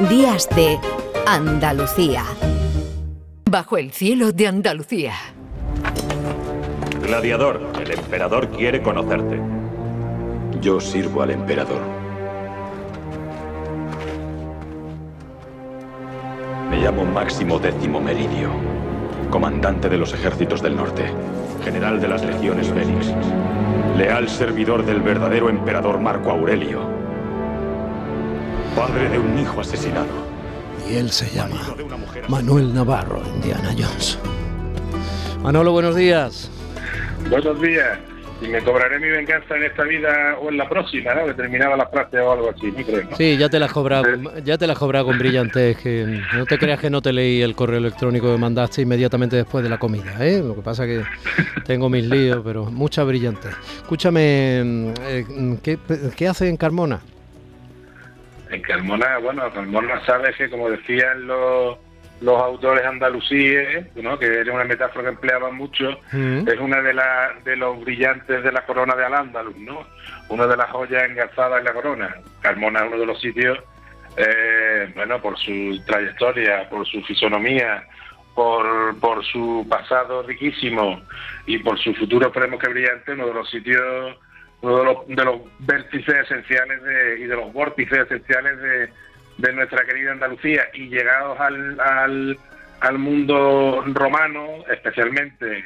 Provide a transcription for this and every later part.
Días de Andalucía. Bajo el cielo de Andalucía. Gladiador, el emperador quiere conocerte. Yo sirvo al emperador. Me llamo Máximo Décimo Meridio, comandante de los ejércitos del norte, general de las legiones Félix, leal servidor del verdadero emperador Marco Aurelio, padre de un hijo asesinado. Y él se llama Manuel Navarro, Indiana Jones. Manolo, buenos días. Buenos días. Y me cobraré mi venganza en esta vida o en la próxima, ¿no? Determinada la frase o algo así, ¿no Sí, ya te la has cobrado, ya te la has cobrado con brillantez. Que no te creas que no te leí el correo electrónico que mandaste inmediatamente después de la comida, ¿eh? Lo que pasa que tengo mis líos, pero mucha brillantez. Escúchame, eh, ¿qué, ¿qué hace en Carmona? En Carmona, bueno, Carmona sabes que como decían los los autores andalusíes, ¿no? que era una metáfora que empleaban mucho, Mm. es una de, la, de los brillantes de la corona de Al-Ándalus, ¿no? una de las joyas engarzadas en la corona. Carmona es uno de los sitios, eh, bueno, por su trayectoria, por su fisonomía, por, por su pasado riquísimo y por su futuro, esperemos que brillante, uno de los sitios, uno de los, de los vértices esenciales de, y de los vórtices esenciales de, de nuestra querida Andalucía. Y llegados al, al, mundo romano, especialmente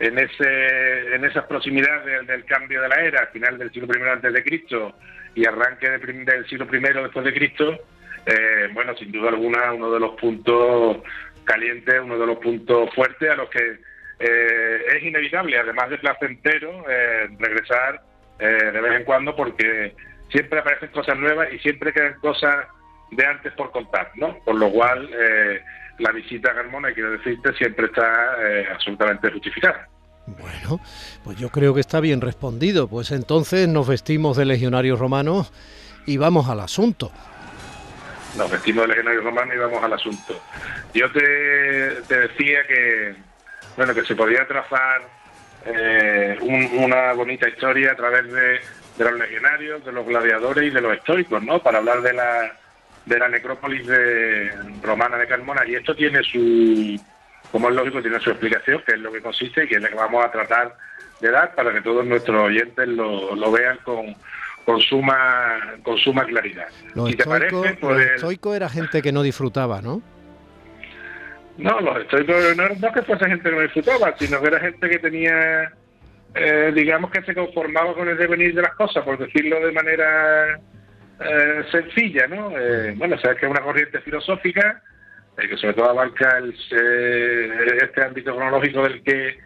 en ese en esas proximidades del, del cambio de la era, final del siglo I antes de Cristo y arranque del siglo I después de Cristo, eh, bueno, sin duda alguna uno de los puntos calientes, uno de los puntos fuertes a los que eh, es inevitable, además de placentero, eh, regresar eh, de vez en cuando porque siempre aparecen cosas nuevas y siempre quedan cosas de antes por contar, ¿no? Por lo cual eh, la visita a Carmona, quiero decirte, siempre está eh, absolutamente justificada. Bueno, pues yo creo que está bien respondido. Pues entonces nos vestimos de legionarios romanos y vamos al asunto. Nos vestimos de legionarios romanos y vamos al asunto. Yo te, te decía que, bueno, que se podía trazar eh, un- una bonita historia a través de, de los legionarios, de los gladiadores y de los estoicos, ¿no? Para hablar de la, de la necrópolis de, romana de Carmona. Y esto tiene su, como es lógico, tiene su explicación, que es lo que consiste y que es la que vamos a tratar de dar para que todos nuestros oyentes lo, lo vean con, con, suma, con suma claridad. Los si te estoicos, parece, los pues... estoicos era gente que no disfrutaba, ¿no? No, los estoicos no, no que fuese gente que no disfrutaba, sino que era gente que tenía, eh, digamos que se conformaba con el devenir de las cosas, por decirlo de manera eh, sencilla, ¿no? Eh, bueno, sabes que es una corriente filosófica eh, que sobre todo abarca el, eh, este ámbito cronológico del que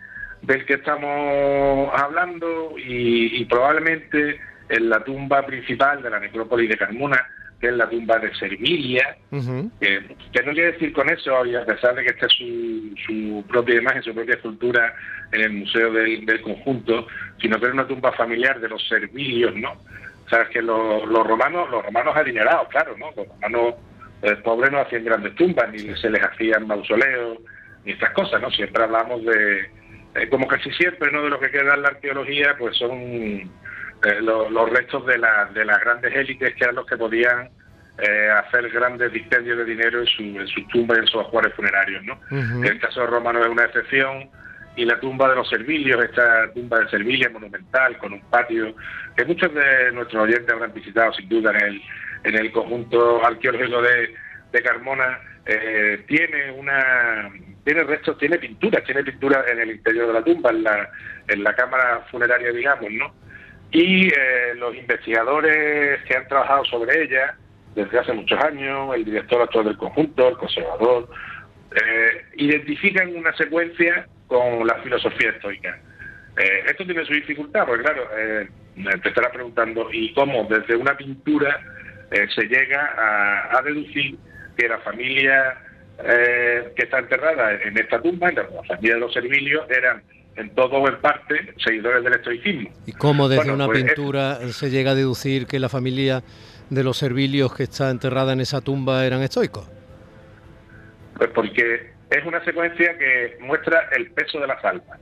del que estamos hablando y, y probablemente en la tumba principal de la necrópolis de Carmona, que es la tumba de Servilia, que, que no quiere decir con eso, y a pesar de que esta es su, su propia imagen, su propia escultura en el museo del, del conjunto, sino que es una tumba familiar de los servilios, ¿no? Sabes que los, los romanos, los romanos adinerados, claro, ¿no? Los romanos eh, pobres no hacían grandes tumbas, ni se les hacían mausoleos, ni estas cosas, ¿no? Siempre hablamos de, eh, como casi siempre, ¿no? De lo que queda en la arqueología, pues son eh, los, los restos de, la- de las grandes élites que eran los que podían eh, hacer grandes dispendios de dinero en, su, en sus tumbas y en sus ajuares funerarios, ¿no? El caso romano es una excepción y la tumba de los Servilios, esta tumba de Servilia monumental con un patio que muchos de nuestros oyentes habrán visitado sin duda en el, en el conjunto arqueológico de, de Carmona, eh, tiene una tiene restos, tiene pinturas, tiene pinturas en el interior de la tumba, en la, en la cámara funeraria, digamos, ¿no? Y eh, los investigadores que han trabajado sobre ella desde hace muchos años, el director actual del conjunto, el conservador, eh, identifican una secuencia con la filosofía estoica. Eh, esto tiene su dificultad, porque claro, eh, te estarás preguntando, ¿y cómo desde una pintura eh, se llega a, a deducir que la familia eh, que está enterrada en esta tumba, la familia de los Servilios, eran en todo o en parte seguidores del estoicismo? ¿Y cómo desde Bueno, una pues, pintura se llega a deducir que la familia de los servilios que está enterrada en esa tumba eran estoicos? Pues porque es una secuencia que muestra el peso de las almas.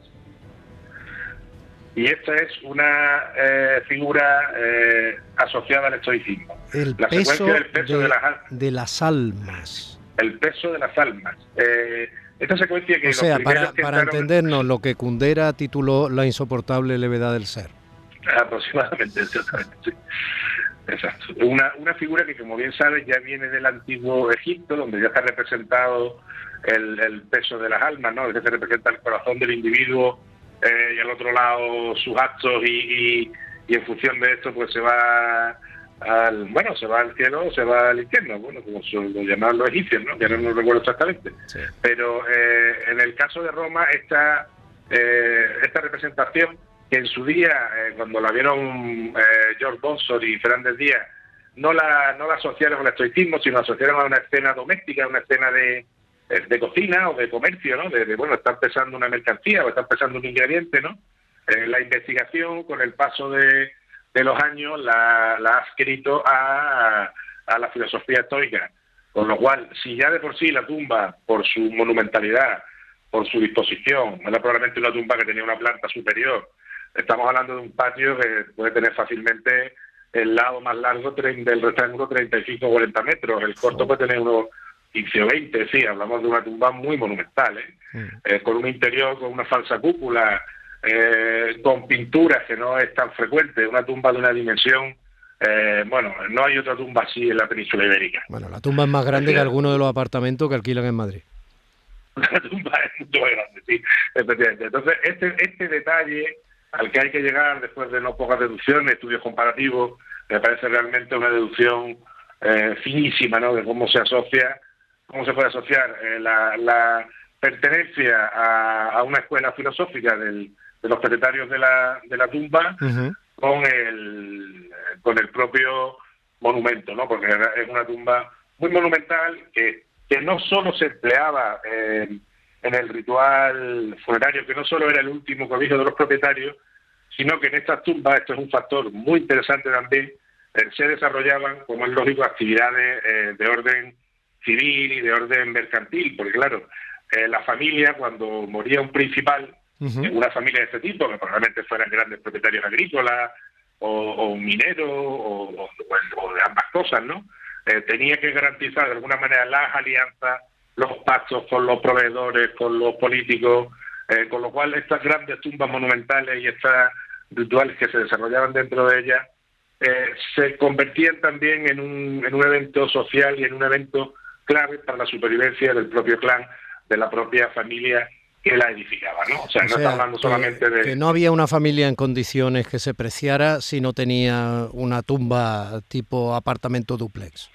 y esta es una eh, figura eh, asociada al estoicismo. El la peso, secuencia del peso de, de, las, al- de las almas. el peso de las almas. Eh, esta secuencia que O sea, para, que para entraron- entendernos, lo que Kundera tituló La insoportable levedad del ser. Aproximadamente, exactamente. sí. Exacto. Una, una figura que, como bien sabes, ya viene del antiguo Egipto, donde ya está representado el, el peso de las almas, ¿no? Que se representa el corazón del individuo eh, y al otro lado sus actos y, y, y en función de esto, pues se va al, bueno, se va al cielo o se va al infierno, bueno, como lo llamaban los egipcios, ¿no? Que ahora no recuerdo exactamente. Sí. Pero eh, en el caso de Roma, esta, eh, esta representación, que en su día, eh, cuando la vieron eh, George Bonsor y Fernández Díaz, no la, no la asociaron al estoicismo, sino la asociaron a una escena doméstica, una escena de, de cocina o de comercio, ¿no? De, de, bueno, estar pesando una mercancía o estar pesando un ingrediente, ¿no? La investigación, con el paso de, de los años, la, la ha escrito a, a la filosofía estoica. Con lo cual, si ya de por sí la tumba, por su monumentalidad, por su disposición, era probablemente una tumba que tenía una planta superior, estamos hablando de un patio que puede tener fácilmente el lado más largo del rectángulo 35 o 40 metros, el corto puede tener unos 15 o 20, sí, hablamos de una tumba muy monumental, ¿eh? Mm. Eh, con un interior con una falsa cúpula, eh, con pinturas que no es tan frecuente, una tumba de una dimensión, eh, bueno, no hay otra tumba así en la península ibérica. Bueno, la tumba es más grande que alguno de los apartamentos que alquilan en Madrid. La tumba es mucho más grande, sí, efectivamente. Entonces, este, este detalle al que hay que llegar después de no pocas deducciones, estudios comparativos, me parece realmente una deducción eh, finísima, ¿no? De cómo se asocia, cómo se puede asociar eh, la, la pertenencia a, a una escuela filosófica del- de los propietarios de la, de la tumba con el con el propio monumento, ¿no? Porque es una tumba muy monumental que, que no solo se empleaba eh, en el ritual funerario, que no solo era el último cobijo de los propietarios, sino que en estas tumbas, esto es un factor muy interesante también, eh, se desarrollaban, como es lógico, actividades eh, de orden civil y de orden mercantil, porque claro, eh, la familia, cuando moría un principal, una familia de este tipo, que probablemente fueran grandes propietarios agrícolas o, o mineros o, o- o de ambas cosas, ¿no? Eh, tenía que garantizar de alguna manera las alianzas, los pactos con los proveedores, con los políticos, eh, con lo cual estas grandes tumbas monumentales y estas rituales que se desarrollaban dentro de ellas eh, se convertían también en un, en un evento social y en un evento clave para la supervivencia del propio clan, de la propia familia que la edificaba, ¿no? O sea, O no sea, está hablando solamente de... que no había una familia en condiciones que se preciara si no tenía una tumba tipo apartamento duplex.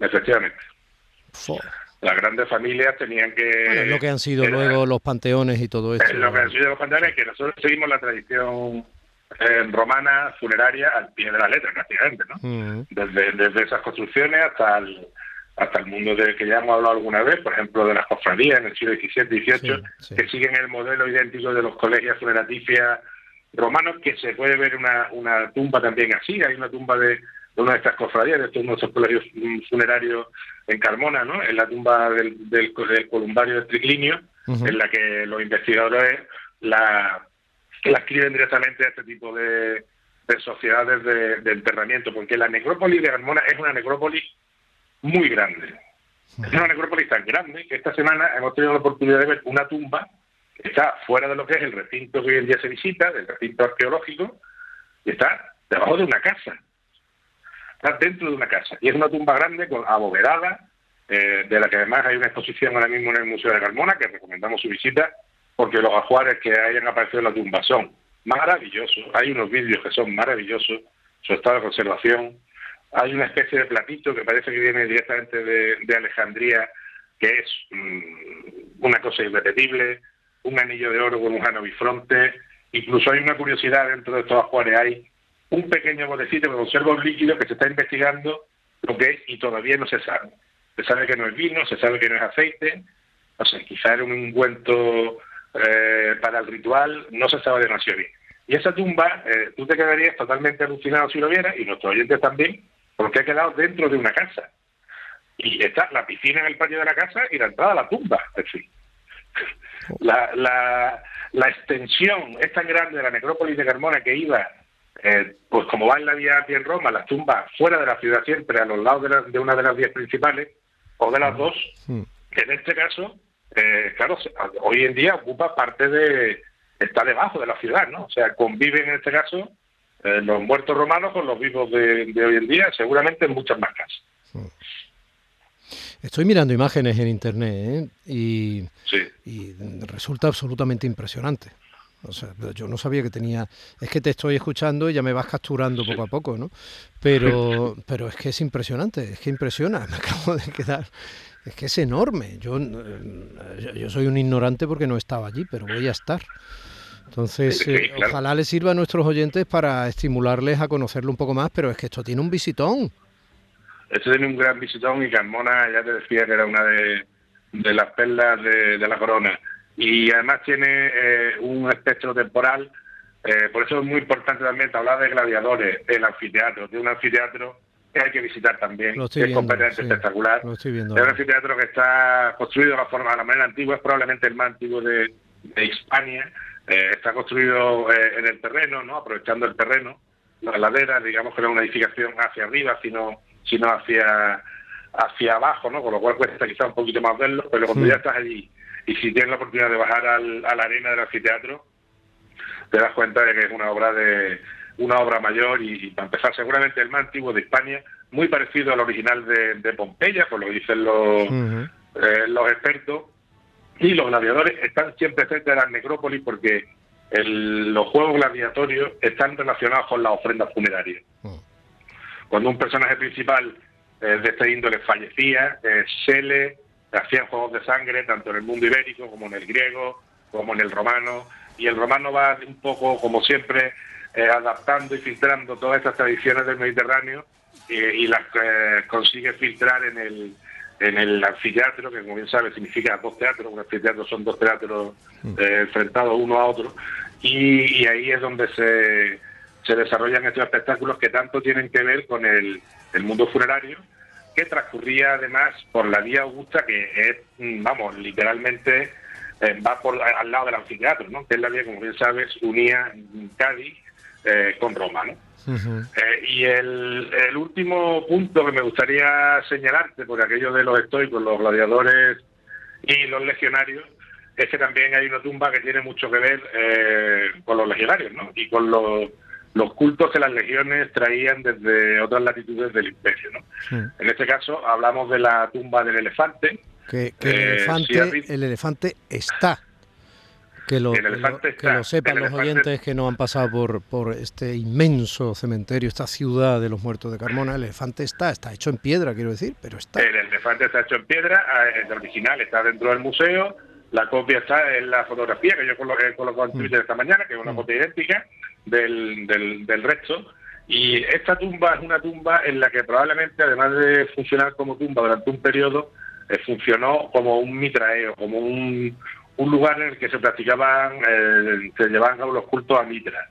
Efectivamente. Fo. Las grandes familias tenían que... Bueno, es lo que han sido era- luego los panteones y todo esto. es lo que han sido los panteones, que nosotros seguimos la tradición eh, romana funeraria al pie de la letra, prácticamente, ¿no? Mm. desde, desde esas construcciones hasta el, hasta el mundo del que ya hemos hablado alguna vez, por ejemplo, de las cofradías en el siglo XVII XVIII, Sí, sí. que siguen el modelo idéntico de los colegios funeraticias romanos, que se puede ver una, una tumba también así, hay una tumba de, de una de estas cofradías, de estos nuestros colegios mm, funerarios en Carmona, ¿no? en la tumba del, del, del columbario de Triclinio, en la que los investigadores la, la escriben directamente a este tipo de, de sociedades de, de enterramiento, porque la necrópolis de Carmona es una necrópolis muy grande. Es una necrópolis tan grande que esta semana hemos tenido la oportunidad de ver una tumba que está fuera de lo que es el recinto que hoy en día se visita, del recinto arqueológico, y está debajo de una casa. Está dentro de una casa. Y es una tumba grande, con abovedada, eh, de la que además hay una exposición ahora mismo en el Museo de Carmona, que recomendamos su visita, porque los ajuares que hayan aparecido en la tumba son maravillosos. Hay unos vídeos que son maravillosos, su estado de conservación. Hay una especie de platito que parece que viene directamente de, Alejandría, que es mm, una cosa irrepetible, un anillo de oro con un jano bifronte. Incluso hay una curiosidad dentro de estos ajuares. Hay un pequeño botecito que conserva un líquido que se está investigando lo que es y todavía no se sabe. Se sabe que no es vino, se sabe que no es aceite, no sé, quizá era un ungüento eh, para el ritual, no se sabe demasiado bien. Y esa tumba, eh, tú te quedarías totalmente alucinado si lo vieras, y nuestros oyentes también, porque ha quedado dentro de una casa. Y está la piscina en el patio de la casa y la entrada a la tumba, en fin. La, la, la extensión es tan grande de la necrópolis de Carmona que iba, eh, pues como va en la vía aquí en Roma, las tumbas fuera de la ciudad siempre, a los lados de, de una de las vías principales, o de las dos, que en este caso, eh, claro, hoy en día ocupa parte de, está debajo de la ciudad, ¿no? O sea, conviven en este caso eh, los muertos romanos con los vivos de, de hoy en día, seguramente en muchas más casas. Estoy mirando imágenes en internet ¿eh? y, Sí. y resulta absolutamente impresionante. O sea, yo no sabía que tenía. Es que te estoy escuchando y ya me vas capturando poco a poco, ¿no? Pero, pero es que es impresionante, es que impresiona. Me acabo de quedar. Es que es enorme. Eh, yo- yo soy un ignorante porque no estaba allí, pero voy a estar. Entonces, Sí, eh, claro. ojalá les sirva a nuestros oyentes para estimularles a conocerlo un poco más, pero es que esto tiene un visitón. Este tiene un gran visitón y Carmona, ya te decía que era una de, de las perlas de, de la corona. Y además tiene eh, un espectro temporal, eh, por eso es muy importante también hablar de gladiadores, el anfiteatro, de un anfiteatro que hay que visitar también, Lo estoy que es completamente sí, espectacular. lo estoy viendo Es un anfiteatro que está construido de la forma, de la manera antigua, es probablemente el más antiguo de, de Hispania. Eh, está construido eh, en el terreno, ¿no? aprovechando el terreno, la ladera, digamos que no es una edificación hacia arriba, sino, sino hacia, hacia abajo, ¿no? con lo cual cuesta quizá un poquito más verlo, pero cuando Sí. ya estás allí y si tienes la oportunidad de bajar al, a la arena del anfiteatro, te das cuenta de que es una obra de una obra mayor y, y para empezar seguramente el más antiguo de España, muy parecido al original de, de Pompeya, por lo que dicen los, eh, los expertos, y los gladiadores están siempre cerca de las necrópolis porque el- los juegos gladiatorios están relacionados con las ofrendas funerarias. Mm. Cuando un personaje principal eh, de este índole fallecía, eh, se le hacían juegos de sangre, tanto en el mundo ibérico como en el griego, como en el romano, y el romano va un poco, como siempre, eh, adaptando y filtrando todas estas tradiciones del Mediterráneo eh, y las consigue filtrar en el, en el anfiteatro, que como bien sabes significa dos teatros, un anfiteatro son dos teatros eh, enfrentados uno a otro, y, y ahí es donde se, se desarrollan estos espectáculos que tanto tienen que ver con el, el mundo funerario, que transcurría además por la vía Augusta, que es, mm, vamos, literalmente eh, va por al lado del anfiteatro, ¿no? que es la vía, como bien sabes, unía Cádiz eh, con Roma. ¿no? Eh, y el, el último punto que me gustaría señalarte, por aquello de los estoicos, los gladiadores y los legionarios, es que también hay una tumba que tiene mucho que ver eh, con los legionarios, ¿no? Y con los, los cultos que las legiones traían desde otras latitudes del imperio, ¿no? Sí. En este caso hablamos de la tumba del elefante, Que, que el, Eh, elefante, el elefante está. Que lo, El que lo- que sepan El los elefante- oyentes que no han pasado por, por este inmenso cementerio, esta ciudad de los muertos de Carmona. El elefante está, está hecho en piedra, quiero decir, pero está. El elefante está hecho en piedra, eh, el original está dentro del museo, la copia está en la fotografía que yo colo- he colocado en Twitter esta mañana, que es una Mm. copia idéntica del, del, del resto. Y esta tumba es una tumba en la que probablemente, además de funcionar como tumba durante un periodo, eh, funcionó como un mitraeo, como un, un lugar en el que se practicaban, eh, se llevaban a los cultos a Mitra.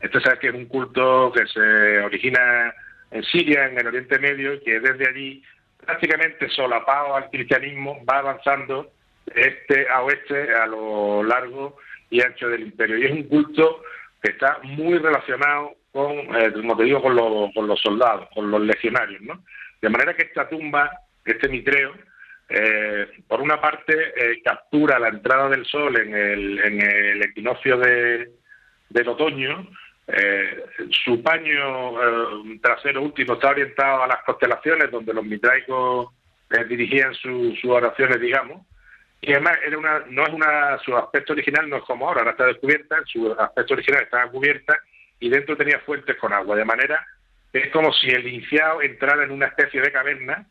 Esto sabes que es un culto que se origina en Siria, en el Oriente Medio, y que desde allí, prácticamente solapado al cristianismo, va avanzando este a oeste a lo largo y ancho del imperio. Y es un culto que está muy relacionado con, eh, como te digo, con, los- con los soldados, con los legionarios, ¿no? De manera que esta tumba, este mitreo, eh, por una parte eh, captura la entrada del sol en el, en el equinoccio de, del otoño, eh, su paño eh, trasero último está orientado a las constelaciones donde los mitraicos eh, dirigían su- sus oraciones, digamos, y además era una, no es una, su aspecto original no es como ahora, ahora está descubierta, su aspecto original estaba cubierta y dentro tenía fuentes con agua, de manera es como si el iniciado entrara en una especie de caverna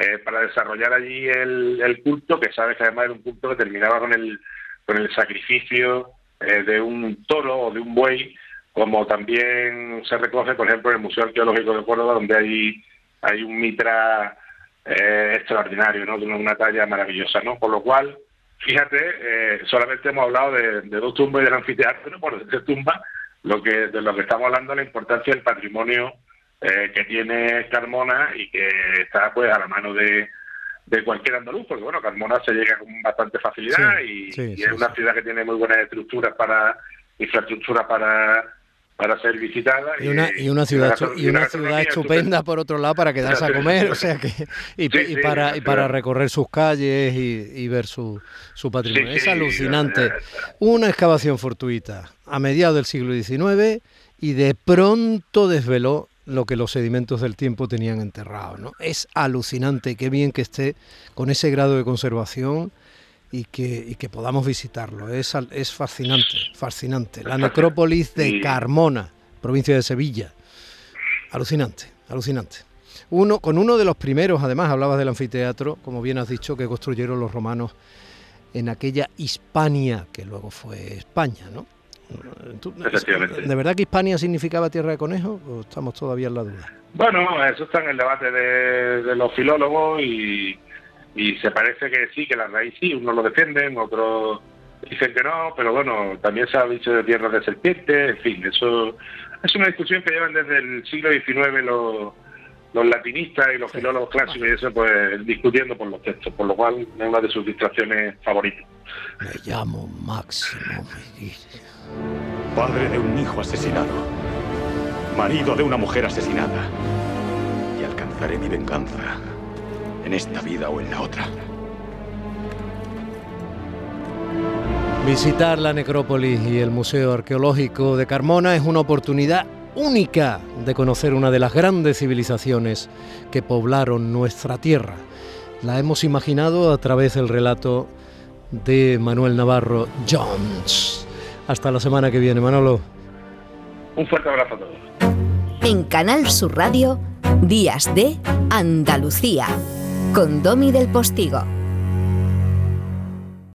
eh, para desarrollar allí el, culto, que sabes que además era un culto que terminaba con el, con el sacrificio eh, de un toro o de un buey, como también se recoge, por ejemplo, en el Museo Arqueológico de Córdoba, donde hay, hay un mitra eh, extraordinario, ¿no? de una, talla maravillosa, ¿no? Por lo cual, fíjate, eh, solamente hemos hablado de, de dos tumbas y del anfiteatro, por decir tumba, lo que, de lo que estamos hablando la importancia del patrimonio eh, que tiene Carmona y que está pues a la mano de, de cualquier andaluz, porque bueno, Carmona se llega con bastante facilidad y, es una ciudad que tiene muy buenas estructuras para, infraestructura para para ser visitada. Y una, y una ciudad, y una ciudad estupenda, por otro lado, para quedarse a comer, o sea que, y, para, y para recorrer sus calles y, ver su, su patrimonio. es alucinante. Una excavación fortuita a mediados del siglo XIX y de pronto desveló lo que los sedimentos del tiempo tenían enterrado. ¿no? Es alucinante, qué bien que esté con ese grado de conservación y que, que podamos visitarlo. Es, es fascinante, fascinante. La necrópolis de Carmona, provincia de Sevilla. Alucinante, alucinante. Uno, con uno de los primeros, además, hablabas del anfiteatro, como bien has dicho, que construyeron los romanos en aquella Hispania, que luego fue España, ¿no? ¿De verdad que Hispania significaba tierra de conejos o estamos todavía en la duda? Bueno, eso está en el debate de los filólogos y, y se parece que sí, que la raíz sí, unos lo defienden, otros dicen que no, pero bueno, también se ha dicho de tierras de serpiente, en fin, eso es una discusión que llevan desde el siglo XIX los, los latinistas y los filólogos clásicos y eso, pues discutiendo por los textos, por lo cual es una de sus distracciones favoritas. Me llamo Máximo Padre de un hijo asesinado, marido de una mujer asesinada, y alcanzaré mi venganza en esta vida o en la otra. Visitar la necrópolis y el Museo Arqueológico de Carmona es una oportunidad única de conocer una de las grandes civilizaciones que poblaron nuestra tierra. La hemos imaginado a través del relato de Manuel Navarro Jones. Hasta la semana que viene, Manolo. Un fuerte abrazo a todos. En Canal Sur Radio, Días de Andalucía con Domi del Postigo.